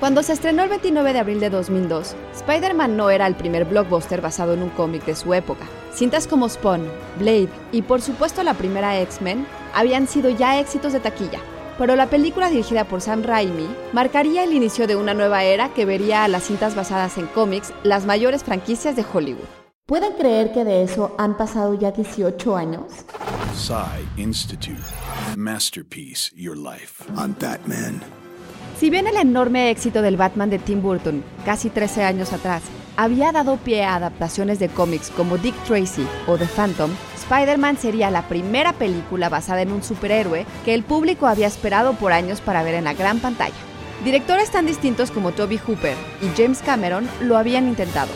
Cuando se estrenó el 29 de abril de 2002, Spider-Man no era el primer blockbuster basado en un cómic de su época. Cintas como Spawn, Blade y por supuesto la primera X-Men habían sido ya éxitos de taquilla, pero la película dirigida por Sam Raimi marcaría el inicio de una nueva era que vería a las cintas basadas en cómics las mayores franquicias de Hollywood. ¿Pueden creer que de eso han pasado ya 18 años? Institute. Masterpiece Your Life. Batman. Si bien el enorme éxito del Batman de Tim Burton, casi 13 años atrás, había dado pie a adaptaciones de cómics como Dick Tracy o The Phantom, Spider-Man sería la primera película basada en un superhéroe que el público había esperado por años para ver en la gran pantalla. Directores tan distintos como Toby Hooper y James Cameron lo habían intentado,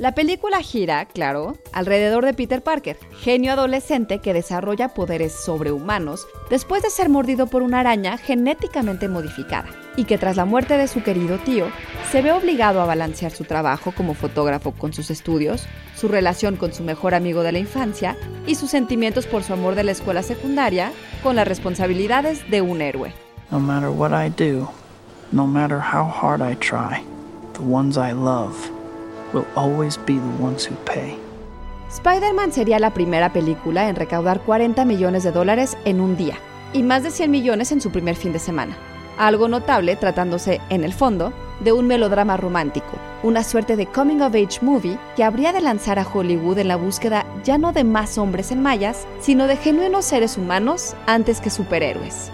la película gira, claro, alrededor de Peter Parker, genio adolescente que desarrolla poderes sobrehumanos después de ser mordido por una araña genéticamente modificada, y que tras la muerte de su querido tío, se ve obligado a balancear su trabajo como fotógrafo con sus estudios, su relación con su mejor amigo de la infancia y sus sentimientos por su amor de la escuela secundaria con las responsabilidades de un héroe. No matter what I do, no matter how hard I try, the ones I love will always be the ones who pay. Spider-Man sería la primera película en recaudar 40 millones de dólares en un día y más de 100 millones en su primer fin de semana. Algo notable tratándose, en el fondo, de un melodrama romántico, una suerte de coming of age movie que habría de lanzar a Hollywood en la búsqueda ya no de más hombres en mayas, sino de genuinos seres humanos antes que superhéroes.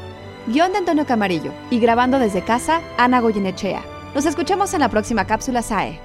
Guión de Antonio Camarillo y grabando desde casa, Ana Goyenechea. Nos escuchamos en la próxima cápsula SAE.